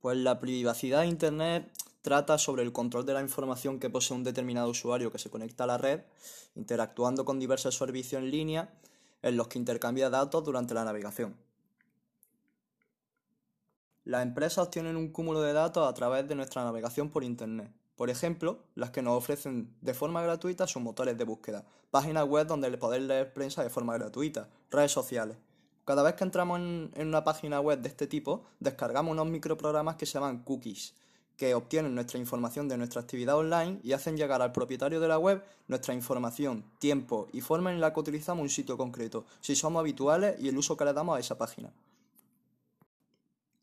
Pues la privacidad de Internet trata sobre el control de la información que posee un determinado usuario que se conecta a la red, interactuando con diversos servicios en línea en los que intercambia datos durante la navegación. Las empresas obtienen un cúmulo de datos a través de nuestra navegación por Internet. Por ejemplo, las que nos ofrecen de forma gratuita sus motores de búsqueda, páginas web donde poder leer prensa de forma gratuita, redes sociales. Cada vez que entramos en, una página web de este tipo, descargamos unos microprogramas que se llaman cookies, que obtienen nuestra información de nuestra actividad online y hacen llegar al propietario de la web nuestra información, tiempo y forma en la que utilizamos un sitio concreto, si somos habituales y el uso que le damos a esa página.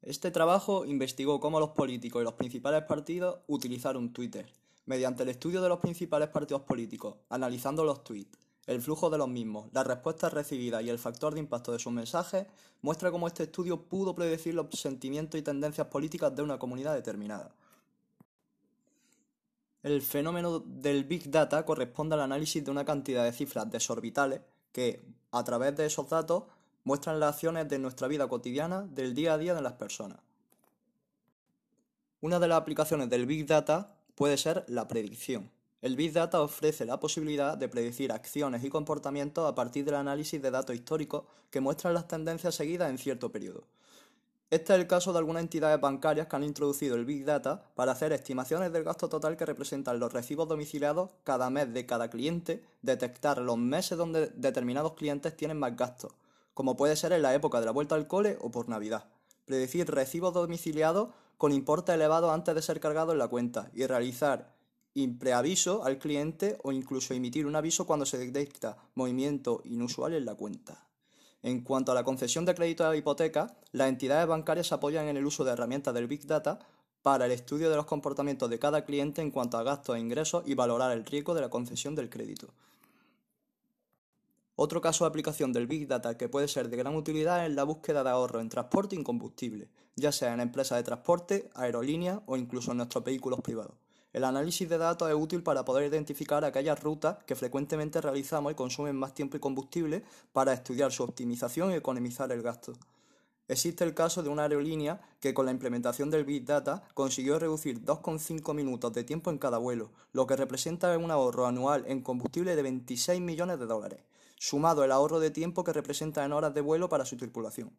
Este trabajo investigó cómo los políticos y los principales partidos utilizaron Twitter, mediante el estudio de los principales partidos políticos, analizando los tweets, el flujo de los mismos, las respuestas recibidas y el factor de impacto de sus mensajes, muestra cómo este estudio pudo predecir los sentimientos y tendencias políticas de una comunidad determinada. El fenómeno del Big Data corresponde al análisis de una cantidad de cifras desorbitales que, a través de esos datos, muestran las acciones de nuestra vida cotidiana del día a día de las personas. Una de las aplicaciones del Big Data puede ser la predicción. El Big Data ofrece la posibilidad de predecir acciones y comportamientos a partir del análisis de datos históricos que muestran las tendencias seguidas en cierto periodo. Este es el caso de algunas entidades bancarias que han introducido el Big Data para hacer estimaciones del gasto total que representan los recibos domiciliados cada mes de cada cliente, detectar los meses donde determinados clientes tienen más gastos, como puede ser en la época de la vuelta al cole o por Navidad. Predecir recibos domiciliados con importe elevado antes de ser cargados en la cuenta y realizar preaviso al cliente o incluso emitir un aviso cuando se detecta movimiento inusual en la cuenta. En cuanto a la concesión de crédito de hipoteca, las entidades bancarias apoyan en el uso de herramientas del Big Data para el estudio de los comportamientos de cada cliente en cuanto a gastos e ingresos y valorar el riesgo de la concesión del crédito. Otro caso de aplicación del Big Data que puede ser de gran utilidad es la búsqueda de ahorro en transporte y en combustible, ya sea en empresas de transporte, aerolíneas o incluso en nuestros vehículos privados. El análisis de datos es útil para poder identificar aquellas rutas que frecuentemente realizamos y consumen más tiempo y combustible para estudiar su optimización y economizar el gasto. Existe el caso de una aerolínea que con la implementación del Big Data consiguió reducir 2,5 minutos de tiempo en cada vuelo, lo que representa un ahorro anual en combustible de 26 millones de dólares sumado el ahorro de tiempo que representa en horas de vuelo para su tripulación.